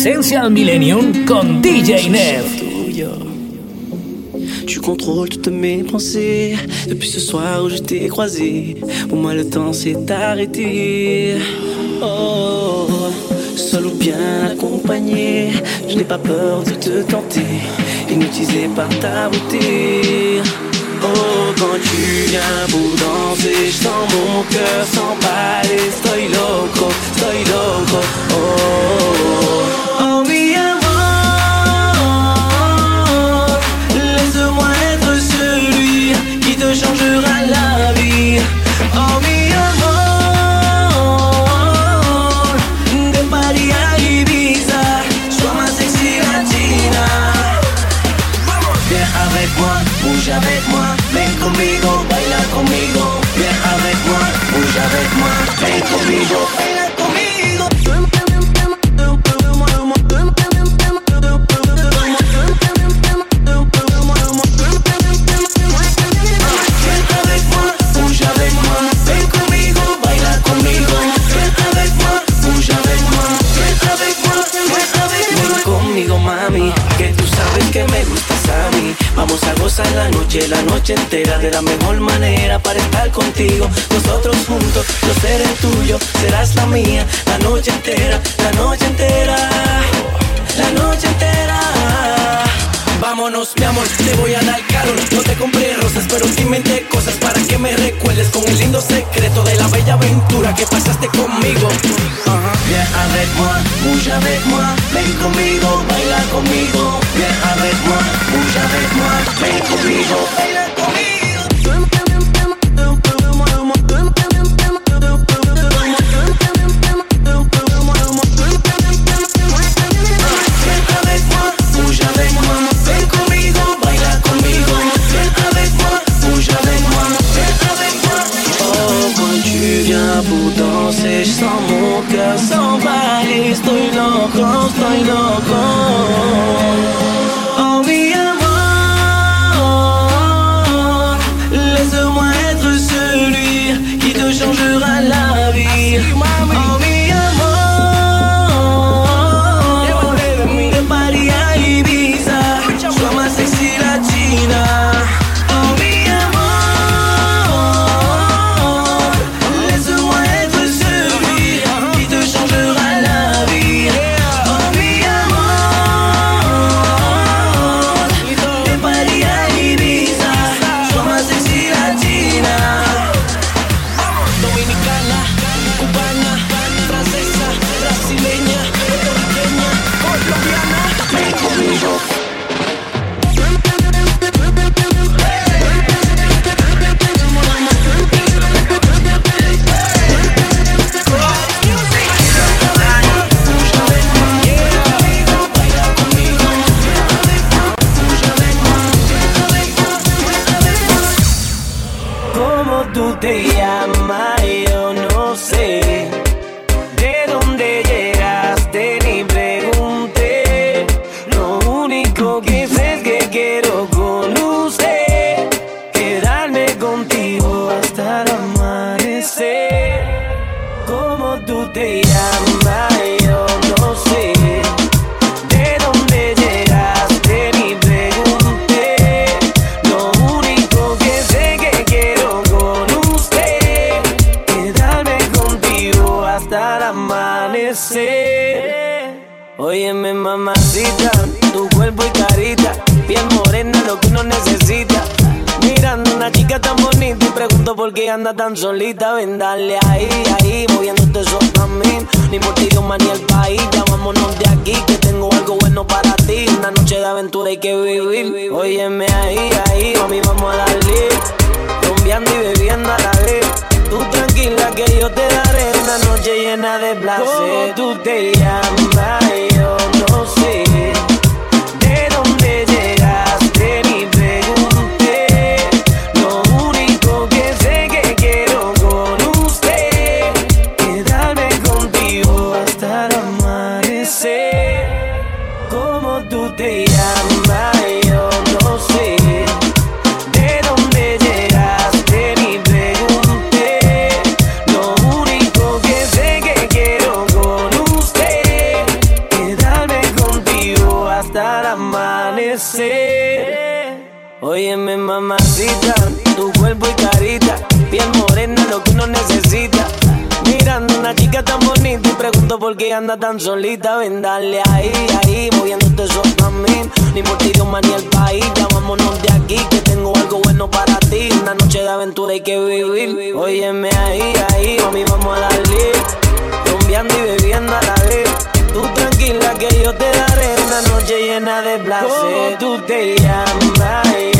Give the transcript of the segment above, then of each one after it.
Essential Millennium con DJ Nev. Tu contrôles toutes mes pensées depuis ce soir où je t'ai croisé. Pour moi, le temps s'est arrêté. Oh, seul ou bien accompagné, je n'ai pas peur de te tenter, hypnotisé par ta beauté. Oh, quand tu viens pour danser, je sens mon cœur s'emballer. Estoy loco, estoy loco. Oh, oh changera la vie. Oh mi amor, de Paris à Ibiza, sois ma sexy latina. Viens avec moi, bouge avec moi, ven conmigo, baila conmigo. Viens avec moi, bouge avec moi, ven conmigo, baila la noche, entera de la mejor manera para estar contigo. Nosotros juntos, yo seré tuyo, serás la mía. La noche entera, la noche entera, la noche entera. Vámonos, mi amor, te voy a dar calor. No te compré rosas, pero sí inventé cosas para que me recuerdes con el lindo secreto de la bella aventura que pasaste conmigo. Viens avec moi, bouge avec moi, ven conmigo, baila conmigo. Viens avec moi, bouge avec moi, ven conmigo, baila conmigo. Loco, estoy tan solita. Ven, dale anda tan solita. Ven, dale ahí, ahí, moviéndote eso también. Ni por ti, Dios, ni el país. Ya vámonos de aquí, que tengo algo bueno para ti. Una noche de aventura hay que vivir. Óyeme ahí, ahí, mami, vamos a darle. Rumbeando y bebiendo a la vez. Tú tranquila que yo te daré una noche llena de placer. tú te llamas?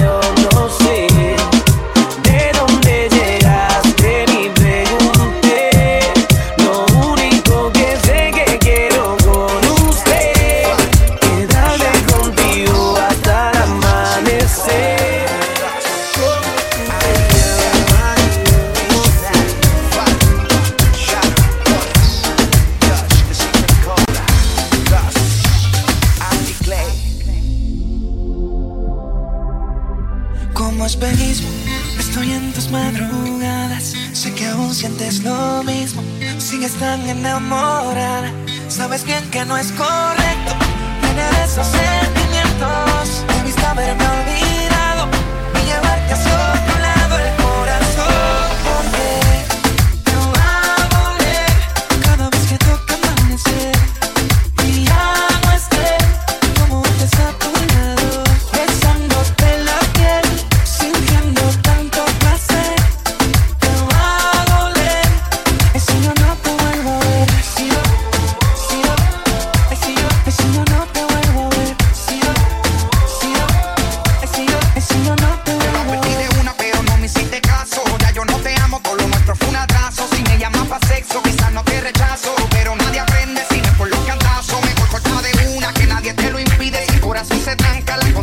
Tan enamorada. Sabes bien que no es correcto tener esos sentimientos. Debiste haberme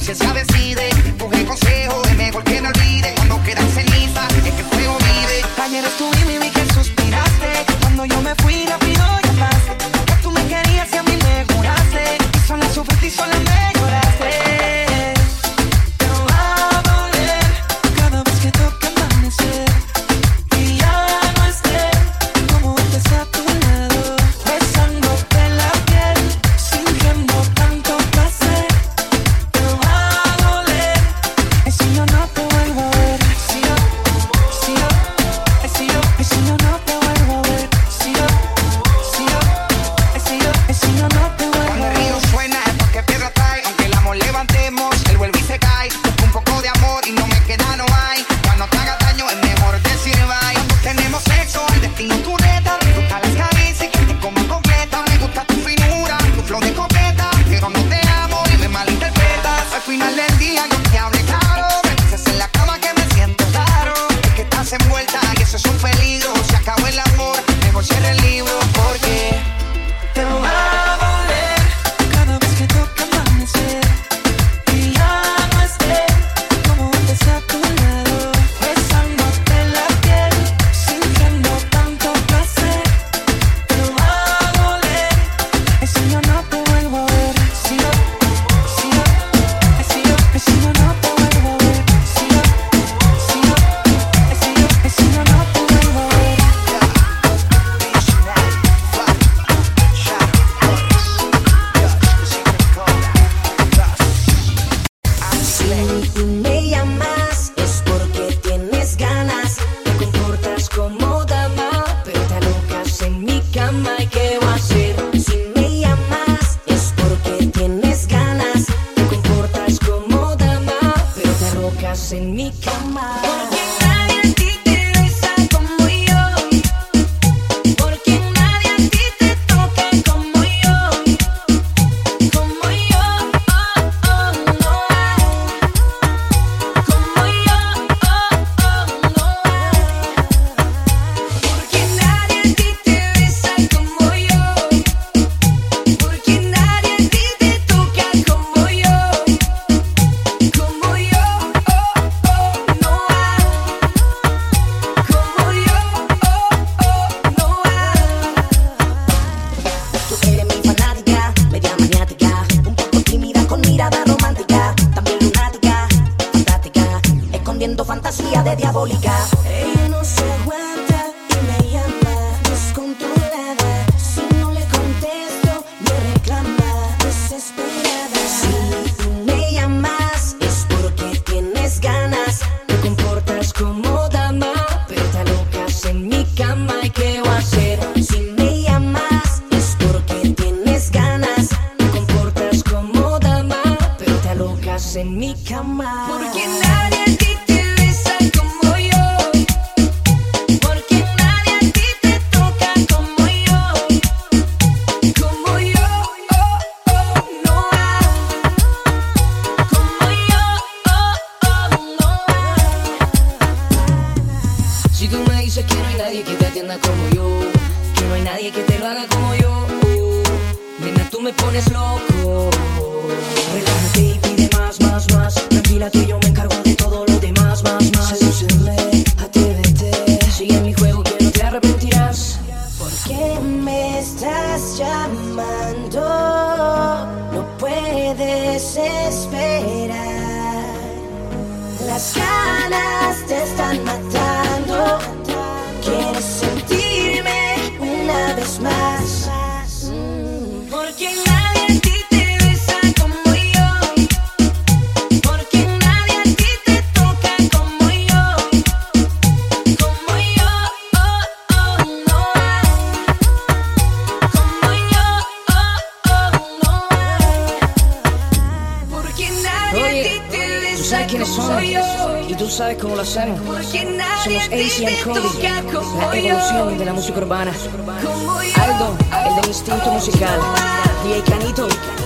se sabe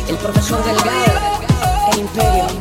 el profesor Delgado. El imperio.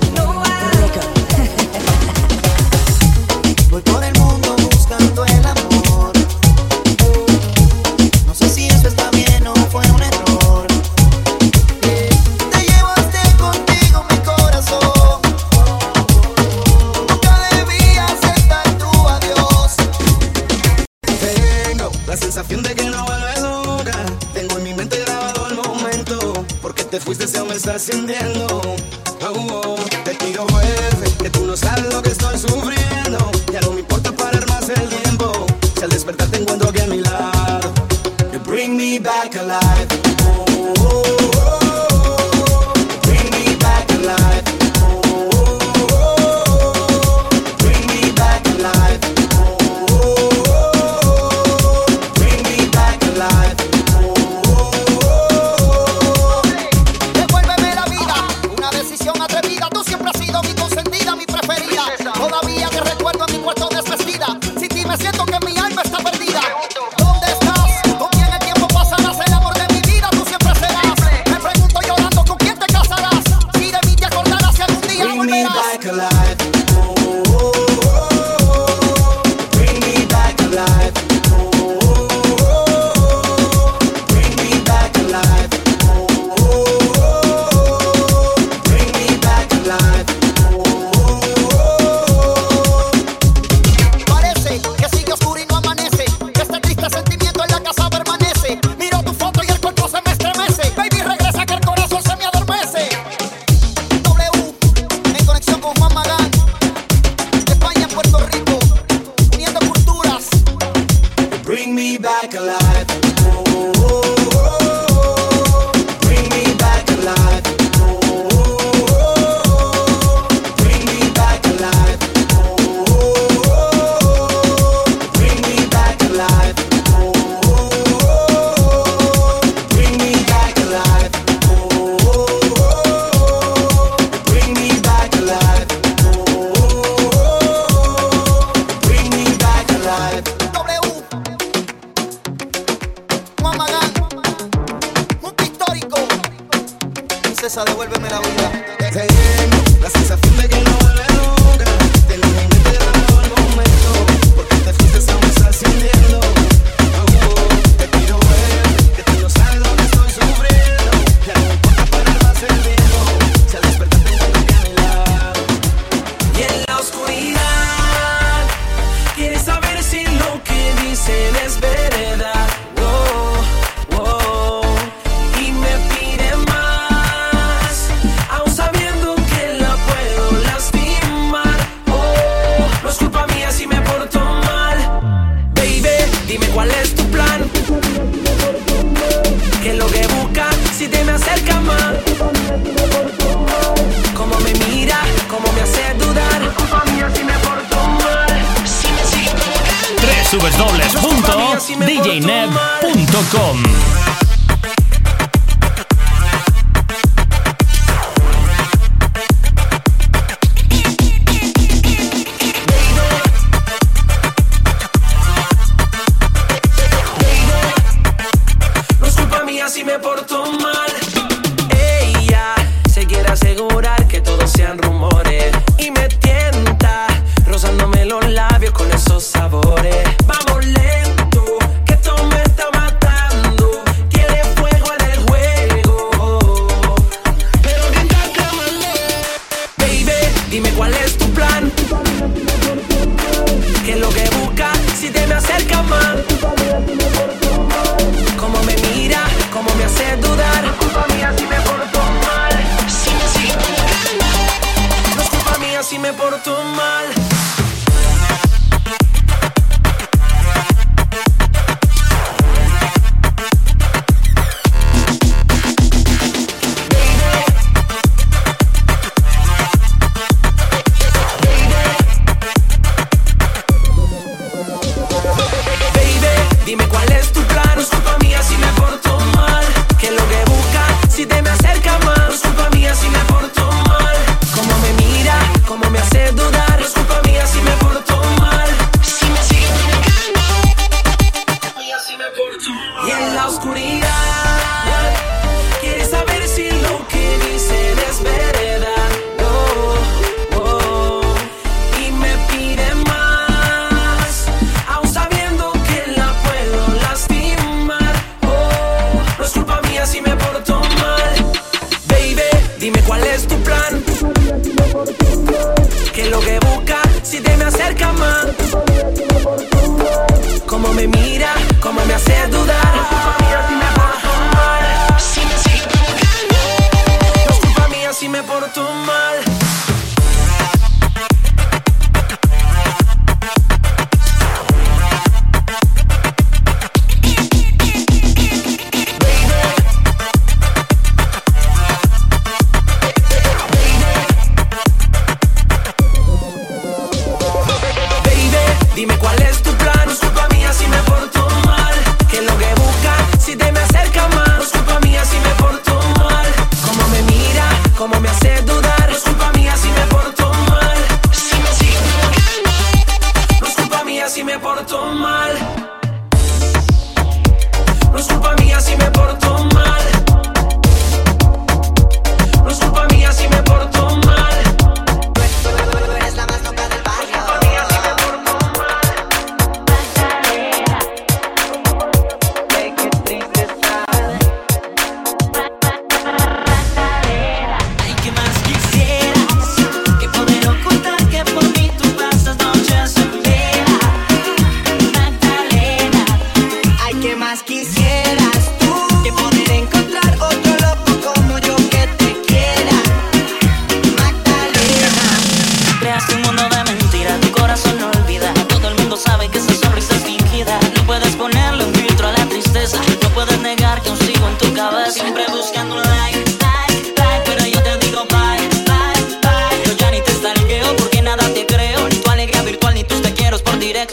Princesa, devuélveme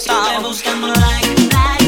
por directo. Siempre buscando un like, like,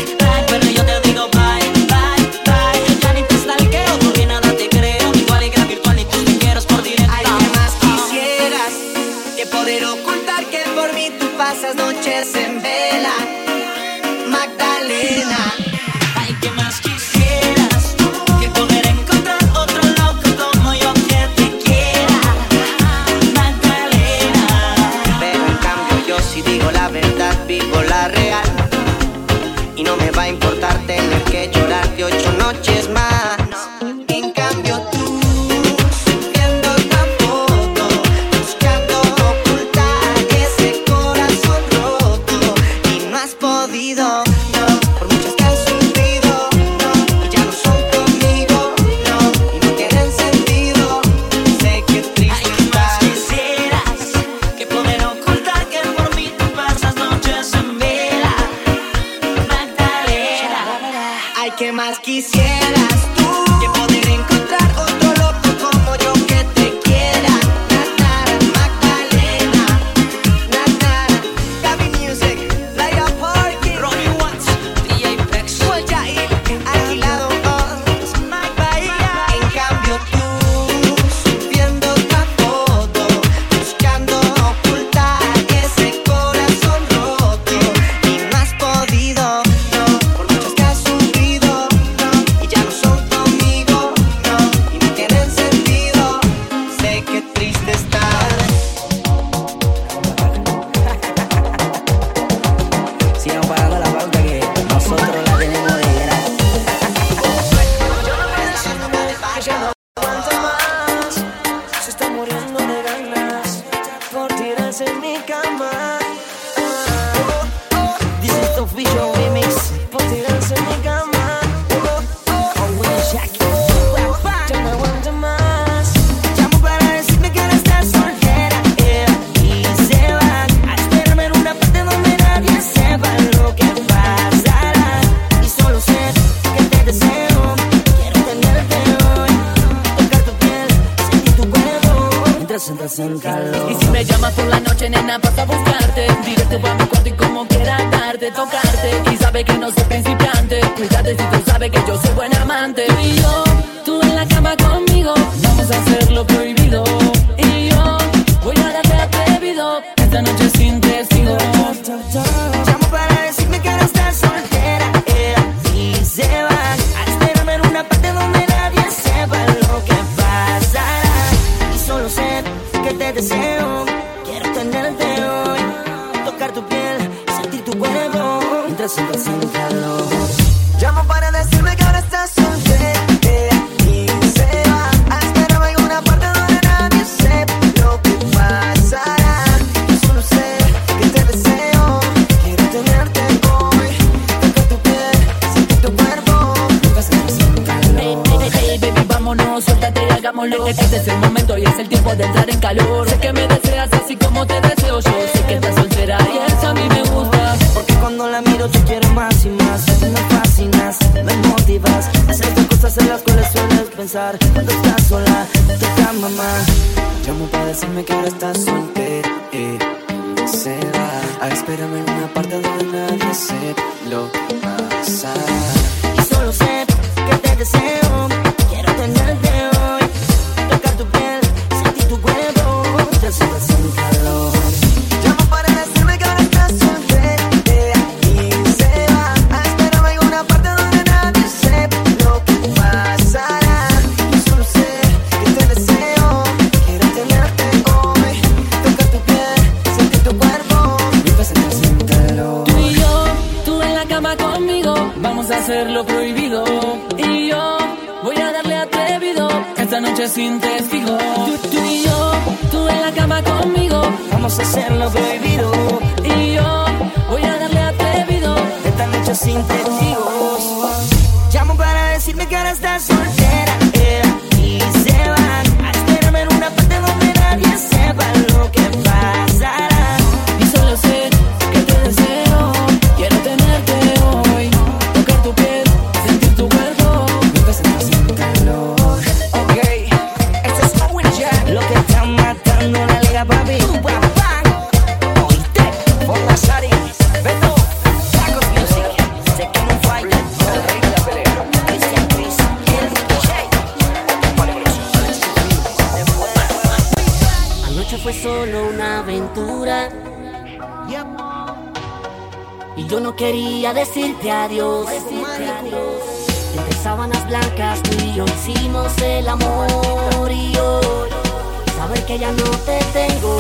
en. Y si me llamas por la noche, nena, pasa a buscarte. Directo para mi cuarto y como quiera darte, tocarte. Y sabe que no soy principiante. Cuídate si tú sabes que yo soy buen amante. Y yo, tú en la cama conmigo. Vamos a hacer lo prohibido. Y yo, voy a darte atrevido. Esta noche sin testigo. decirte adiós. Entre sábanas blancas tú y yo hicimos el amor y hoy saber que ya no te tengo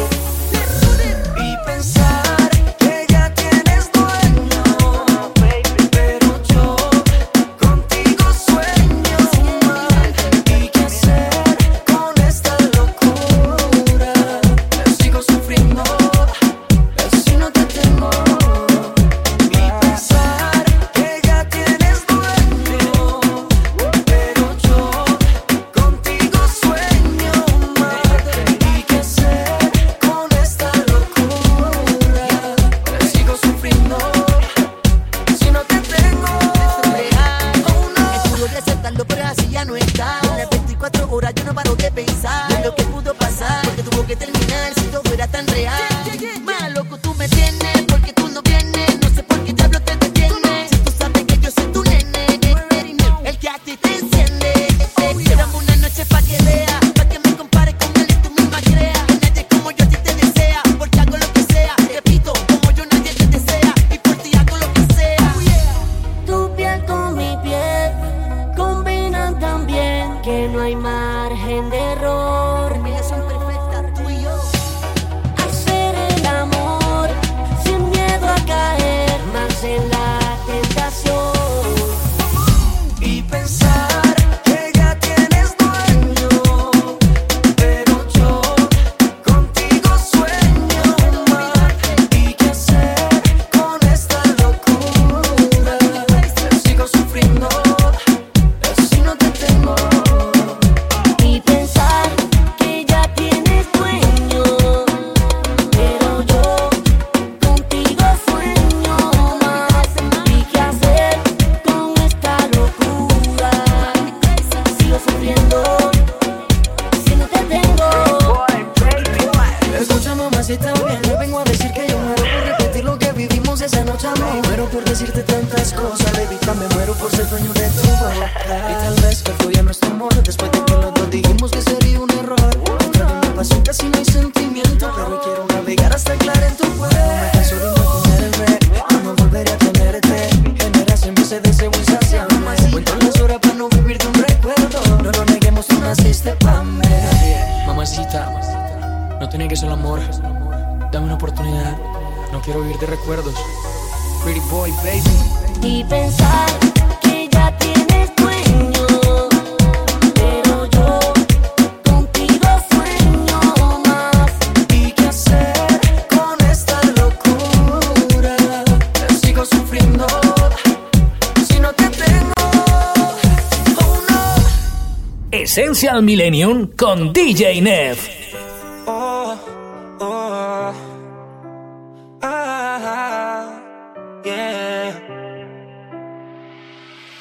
Social Millennium con DJ Neff.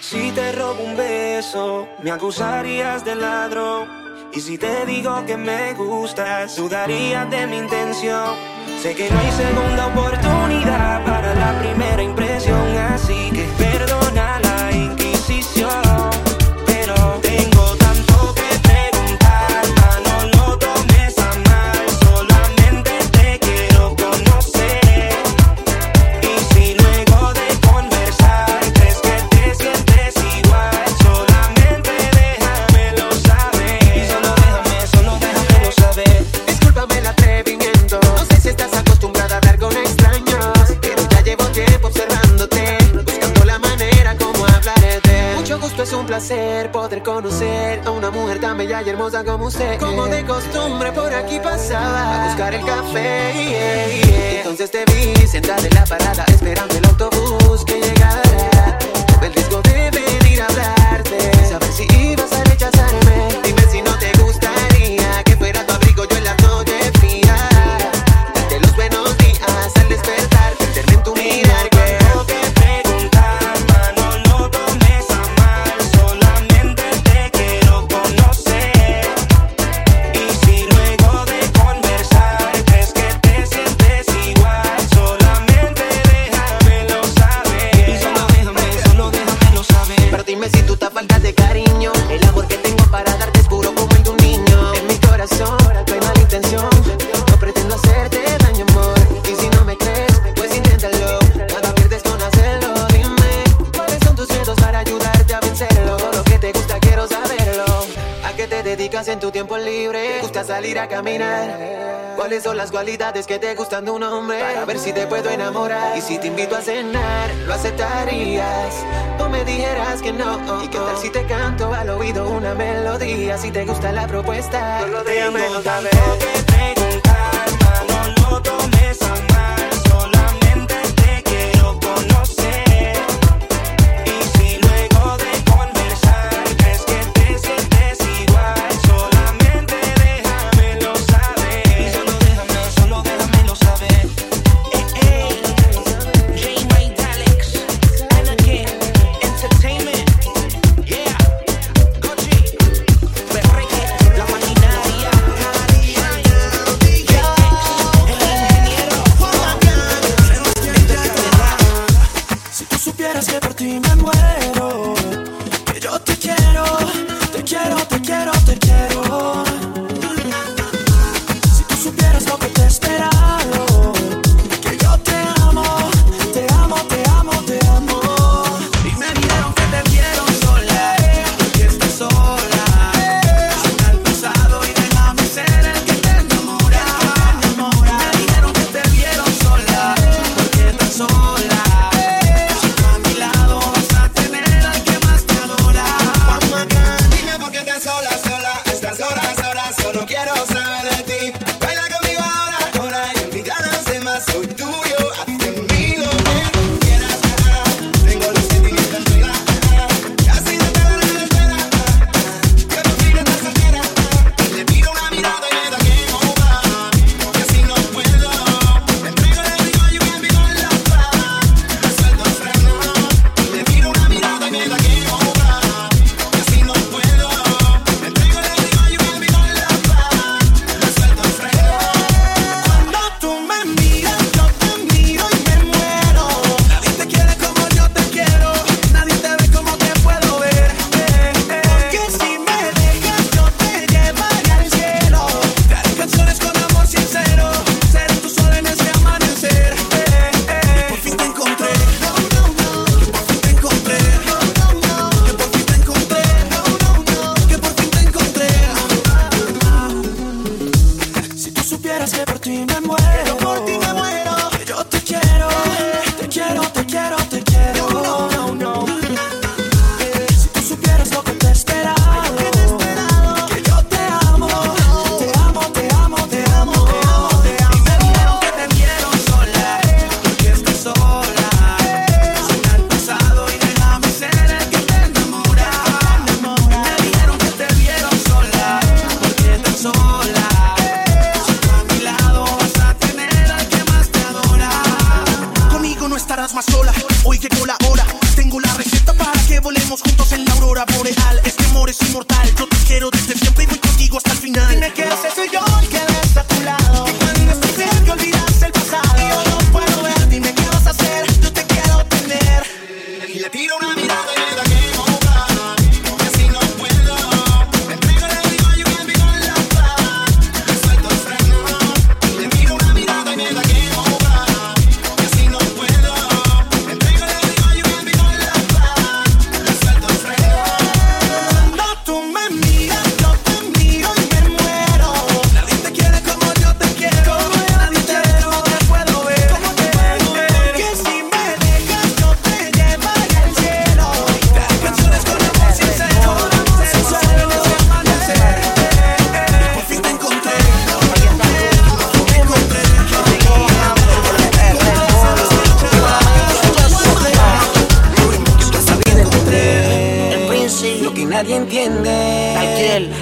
Si te robo un beso, me acusarías de ladrón. Y si te digo que me gustas, dudarías de mi intención. Sé que no hay segunda oportunidad para la primera impresión, así que perdón. conocer a una mujer tan bella y hermosa como usted. Como de costumbre por aquí pasaba a buscar el café. Yeah, yeah. Entonces te vi sentada en la parada esperando Si te invito a cenar, lo aceptarías. Tú me dijeras que no. ¿Y qué tal si te canto al oído una melodía? Si te gusta la propuesta, no lo te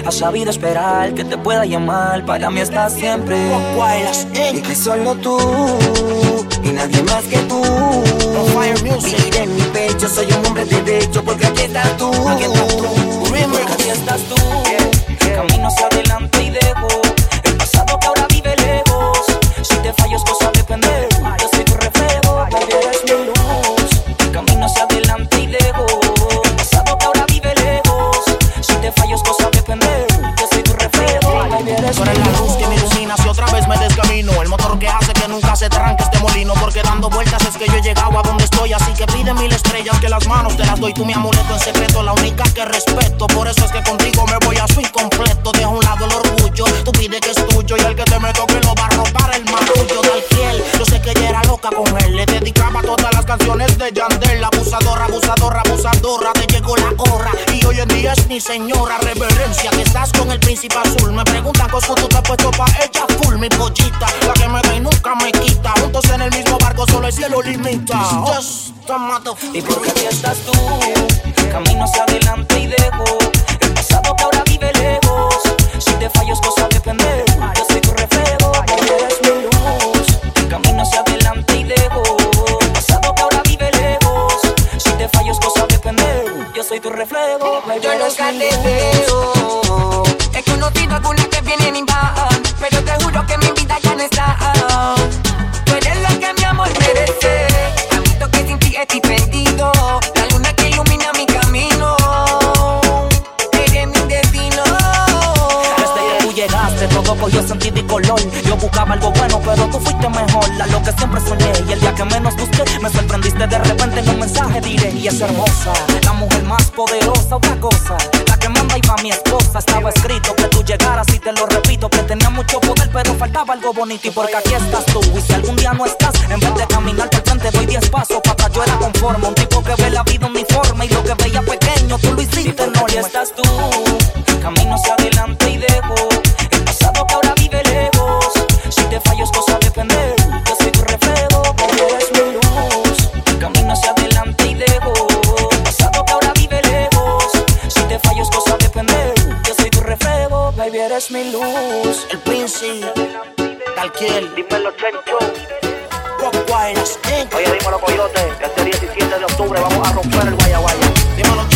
Tal ha sabido esperar que te pueda llamar. Para mí estás siempre. Y que solo tú y nadie más que tú. Mira en mi pecho, soy un hombre de derecho porque aquí estás tú. Porque aquí estás tú. Camino hacia adelante y dejo el pasado que ahora vive lejos. Si te fallo es cosa se tranque este molino Porque dando vueltas es que yo he llegado a donde estoy. Así que pide mil estrellas que las manos te las doy. Tú mi amuleto en secreto, la única que respeto. Por eso es que contigo me voy a su incompleto Deja a un lado el orgullo, tú pide que es tuyo Y el que te me toque lo va a robar el marullo loca con él. Le dedicaba todas las canciones de Yandel. Abusadora, abusadora, abusadora Te llegó la hora y hoy en día es mi señora Reverencia. Que estás con el príncipe azul. Me preguntan cómo tú te has puesto pa' ella full Mi pollita, la que me da y nunca me quita. Juntos en el mismo barco solo el cielo limita. Just a motherfucker. Y porque aquí estás tú, camino hacia adelante y dejo el pasado que ahora vive lejos. Si te fallo es cosa de pendejo, soy tu reflejo, Yo nunca te veo. Algunas que y buscaba algo bueno pero tú fuiste mejor. A lo que siempre soñé y el día que menos busqué Me sorprendiste. De repente en un mensaje diré Y es hermosa, la mujer más poderosa Otra cosa, la que manda iba mi esposa Estaba escrito que tú llegaras y te lo repito Que tenía mucho poder pero faltaba algo bonito. Y porque aquí estás tú y si algún día no estás En vez de caminar por frente doy 10 pasos. Para Yo era conforme, un tipo que ve la vida uniforme Y lo que veía pequeño tú lo hiciste enorme Y estás tú, eres mi luz. El príncipe, Talquiel Dímelo, Chencho. Rockwilds, Inc. Oye, dímelo, Coyote, que este 17 de octubre vamos a romper el guaya guaya. Dímelo,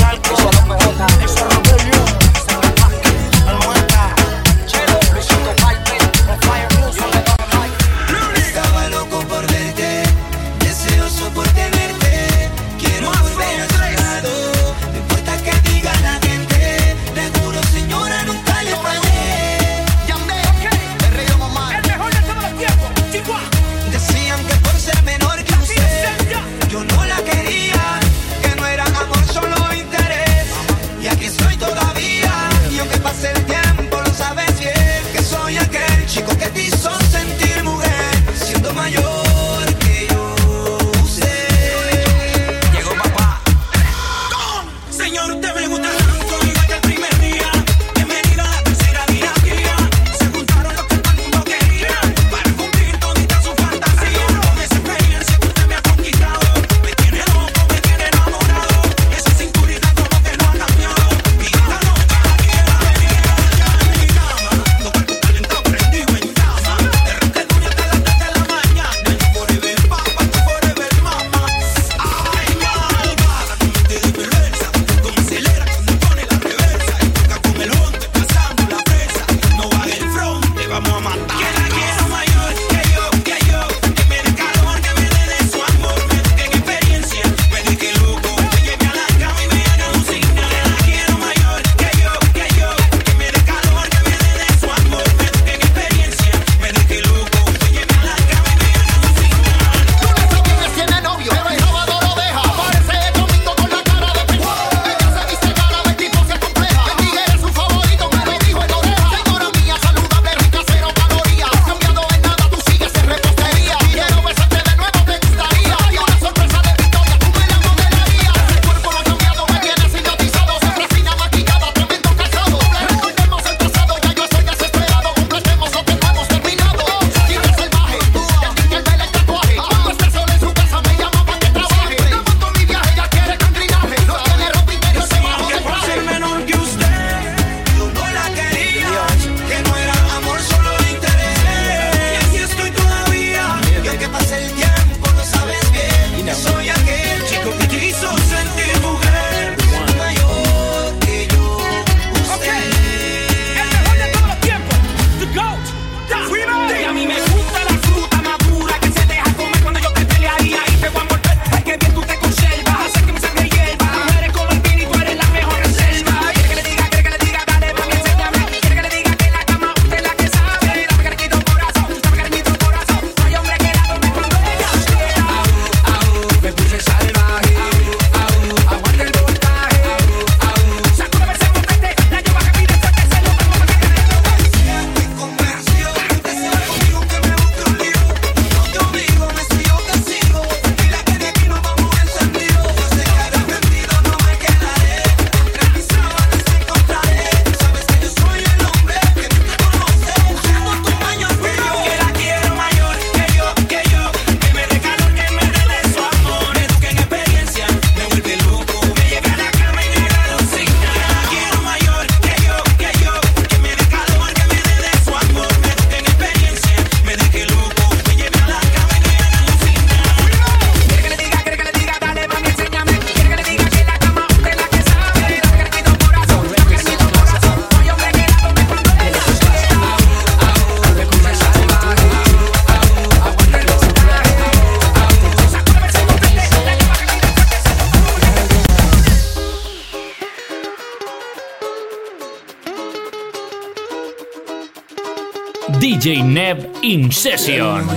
DJ Neb In Session.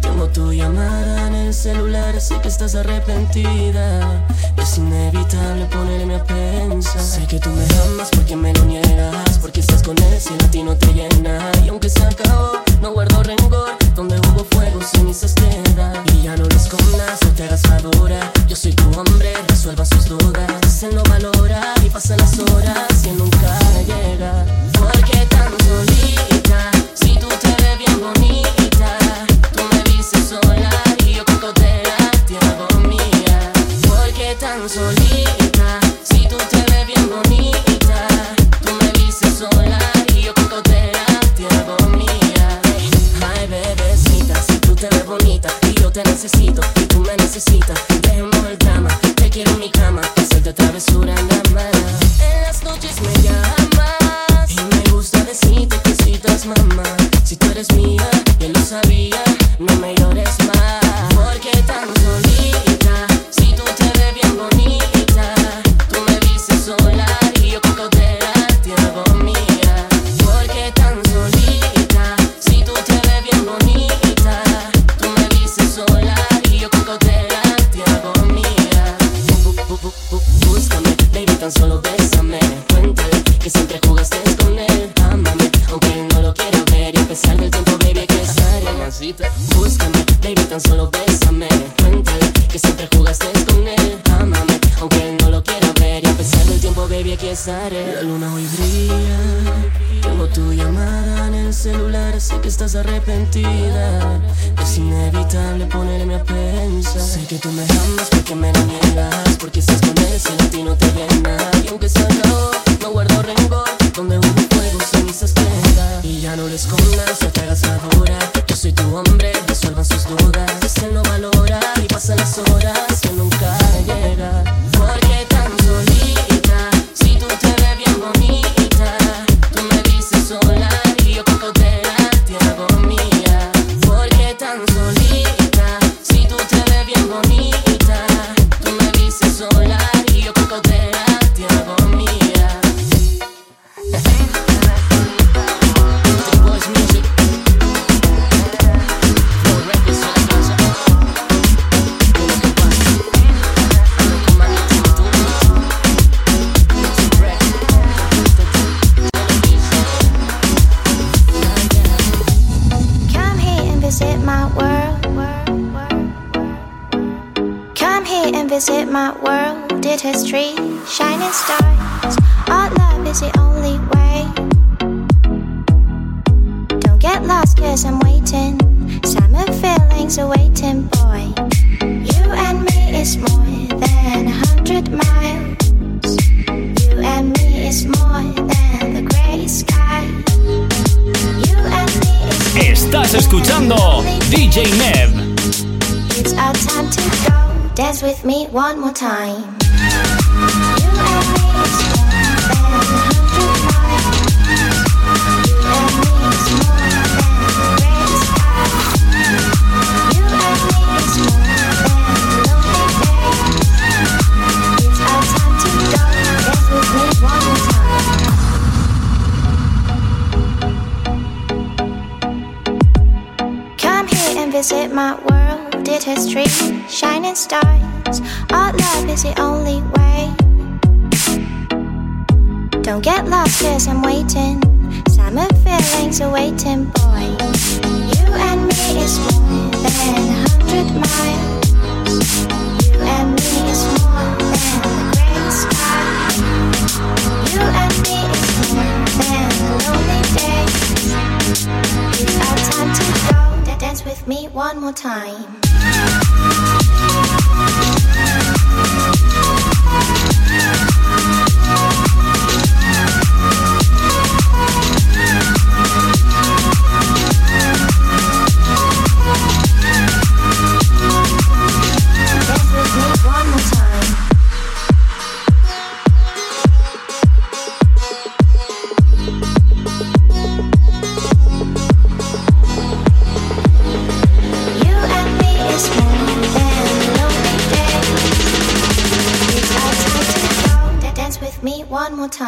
Tengo tu llamada en el celular, sé que estás arrepentida. Es inevitable ponerme a pensar. Sé que tú me amas porque me lo niegas, porque estás con él si a ti no te llena. Y aunque se acabó, no guardo rencor fuego, cenizas queda Y ya no lo escondas, no te hagas ahora Yo soy tu hombre, resuelva sus dudas. Él no valora y pasan las horas y nunca llega. Porque tan solita, si tú te ves bien bonita. Tú me dices sola y yo cocotera, tierra mía Porque tan solita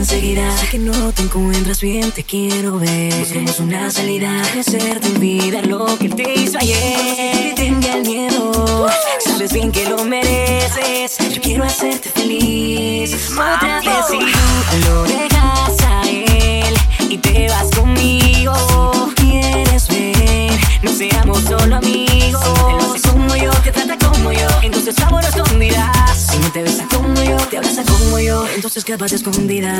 enseguida. Sé que no te encuentras bien, te quiero ver. Busquemos una salida, hacer tu vida lo que te hizo ayer. Detenga el miedo, sabes bien que lo mereces. Yo quiero hacerte feliz. Otra vez si tú lo dejas a él y te vas conmigo. Quieres ver, no seamos solo amigos. Te lo hace como yo, te trata como yo. Entonces vámonos escondidas. Si no te besa como yo, te abraza como yo. Entonces quédate escondida.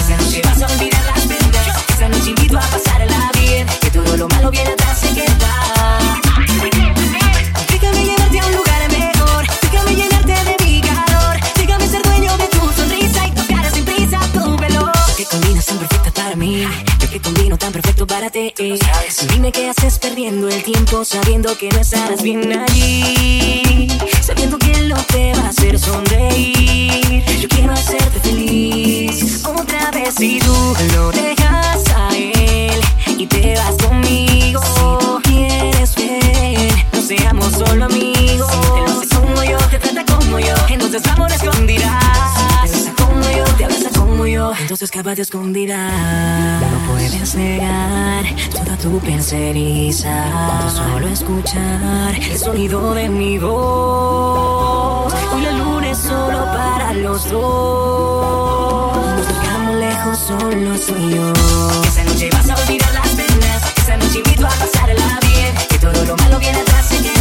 Esa noche vas a olvidar las penas. Esa noche invito a pasarla bien. Que todo lo malo viene atrás se queda. Perfecto para ti. Dime qué haces perdiendo el tiempo sabiendo que no estarás bien allí. Sabiendo que lo te va a hacer sonreír. Yo quiero hacerte feliz. Otra vez si tú lo dejas a él y te vas conmigo. Si quieres ver, no seamos solo amigos. Te lo hace como yo, te trata como yo. Entonces vamos a yo. Entonces escápate escondida. No puedes negar toda tu penseriza. Solo escuchar el sonido de mi voz. Hoy la luna es solo para los dos. Nos tocamos lejos, solo soy yo. Esa noche vas a olvidar las penas. Esa noche invito a pasarla bien. Que todo lo malo viene atrás se queda.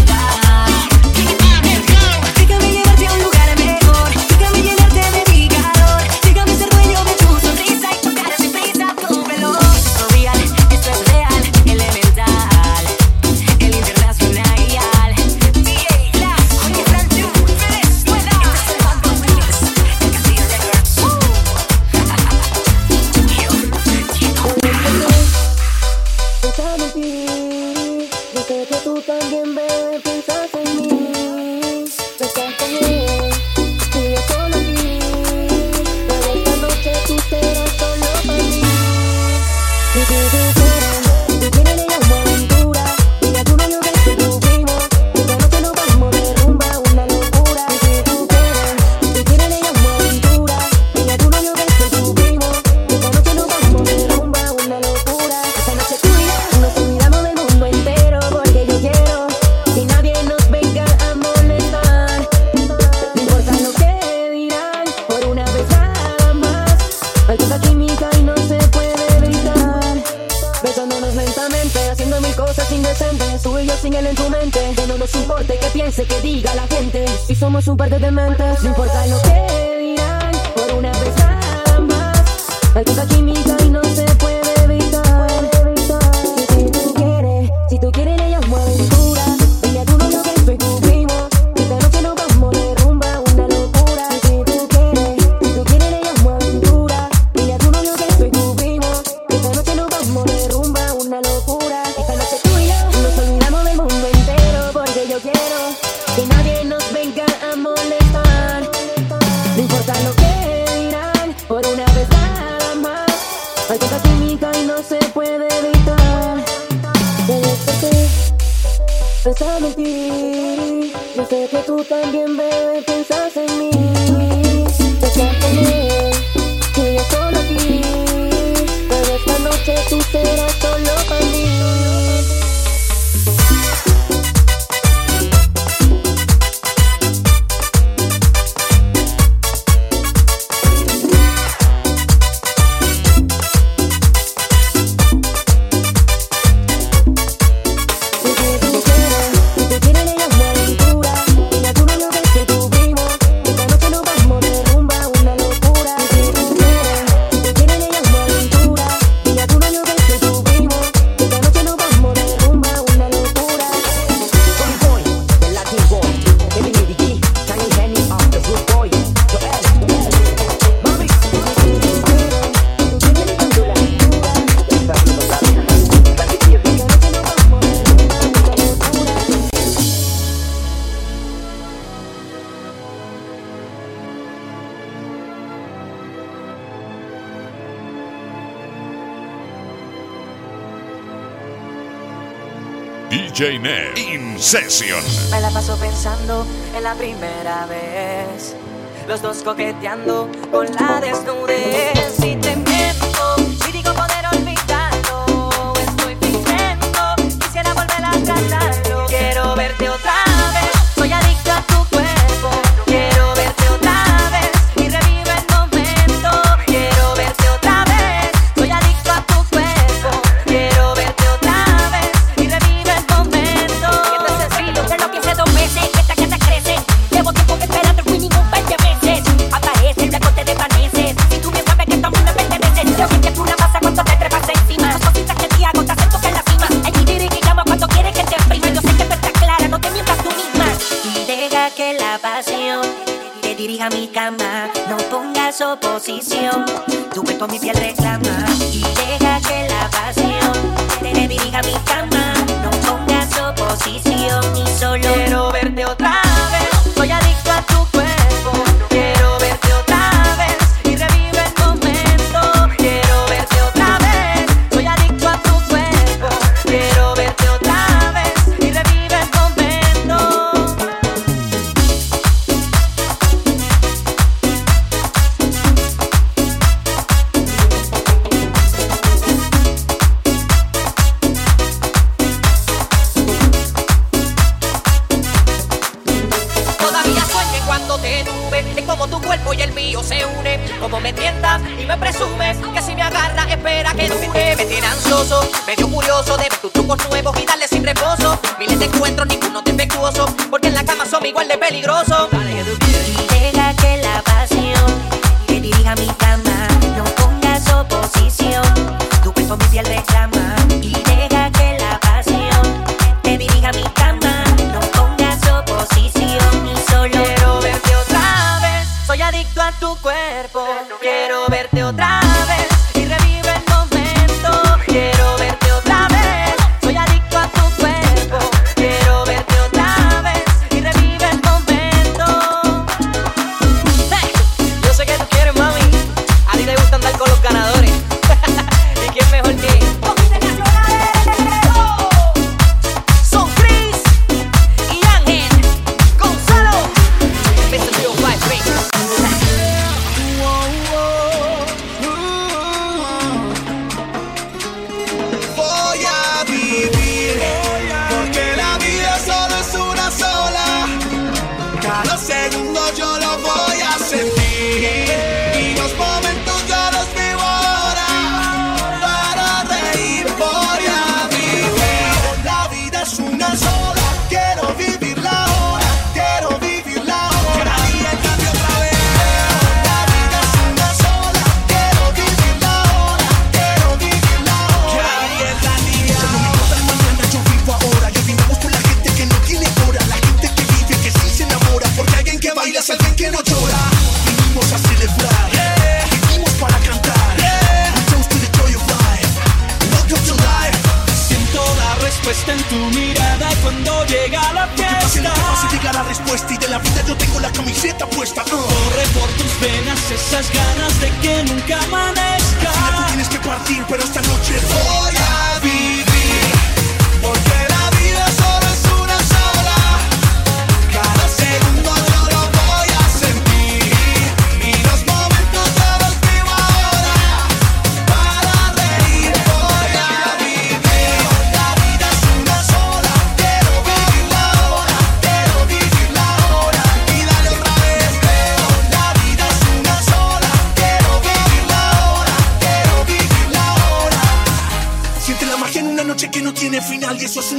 Me la paso pensando en la primera vez. Los dos coqueteando con la desnudez. mío se une Como me tientas y me presumes Que si me agarra espera que no me Me tiran soso, medio curioso De ver tus trucos nuevos y darle sin reposo. Miles de encuentros, ninguno defectuoso Porque en la cama son igual de peligrosos Deja que la pasión que dirija mi cama. No pongas oposición Tu cuerpo me el reclamo tu cuerpo. Quiero verte otra vez.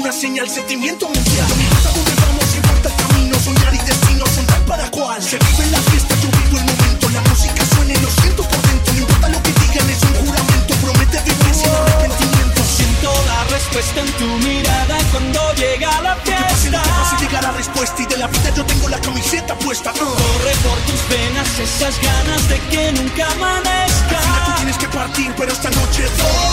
una señal, sentimiento mundial. No importa dónde vamos, importa el camino, soñar y destino son para cual. Se vive la fiesta, yo vivo el momento, la música suena lo siento por dentro. No importa lo que digan, es un juramento, promete vivir sin arrepentimiento. Siento la respuesta en tu mirada cuando llega la fiesta. Que pase, que llega la respuesta y de la vida yo tengo la camiseta puesta. Ah. Corre por tus venas esas ganas de que nunca amanezca. Al final tú tienes que partir, pero esta noche... Oh.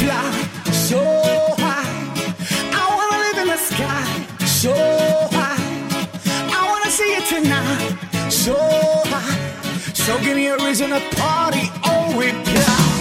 fly so high. I wanna live in the sky so high. I wanna see it tonight so high. So give me a reason to party oh, all week.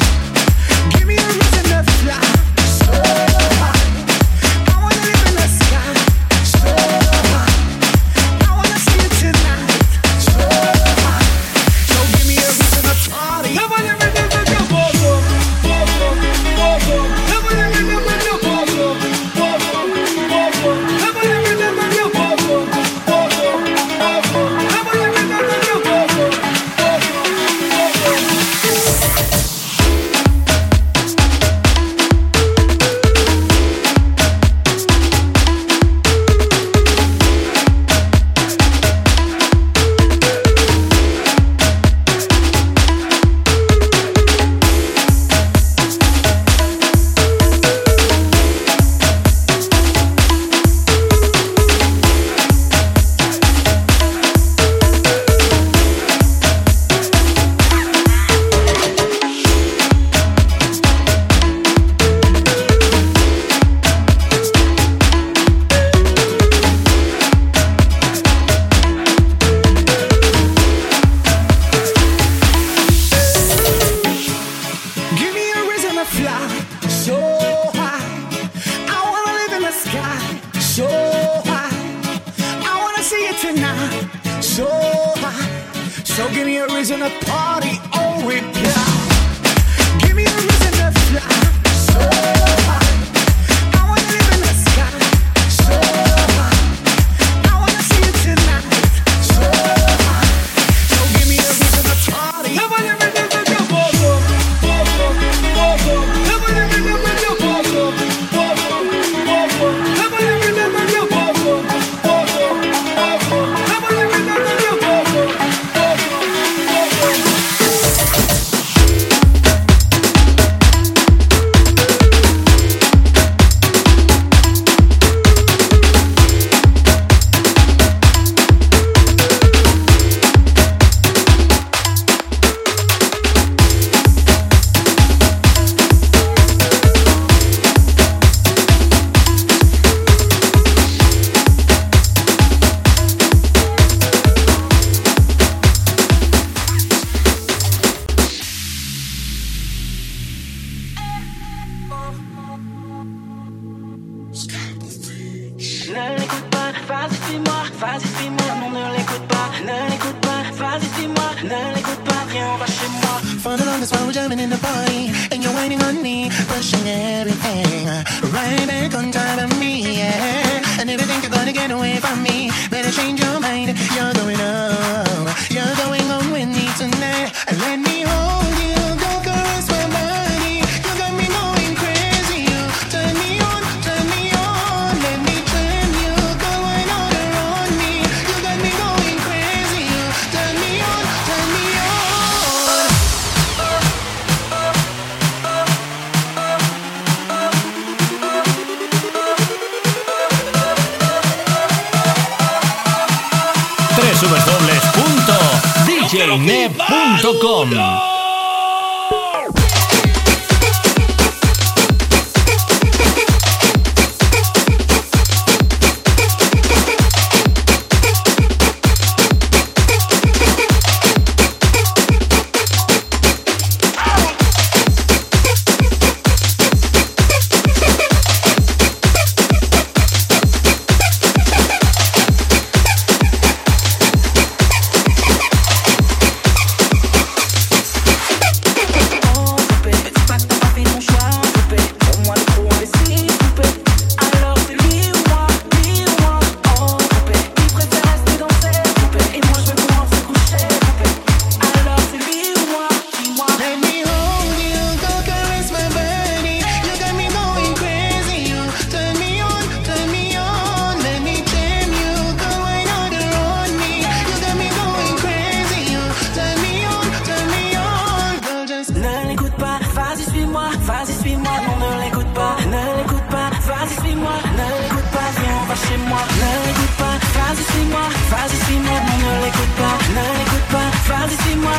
pas, laissez-moi,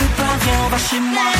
ne pas, viens, on va chez moi.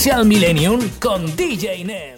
Essential Millennium con DJ Neb.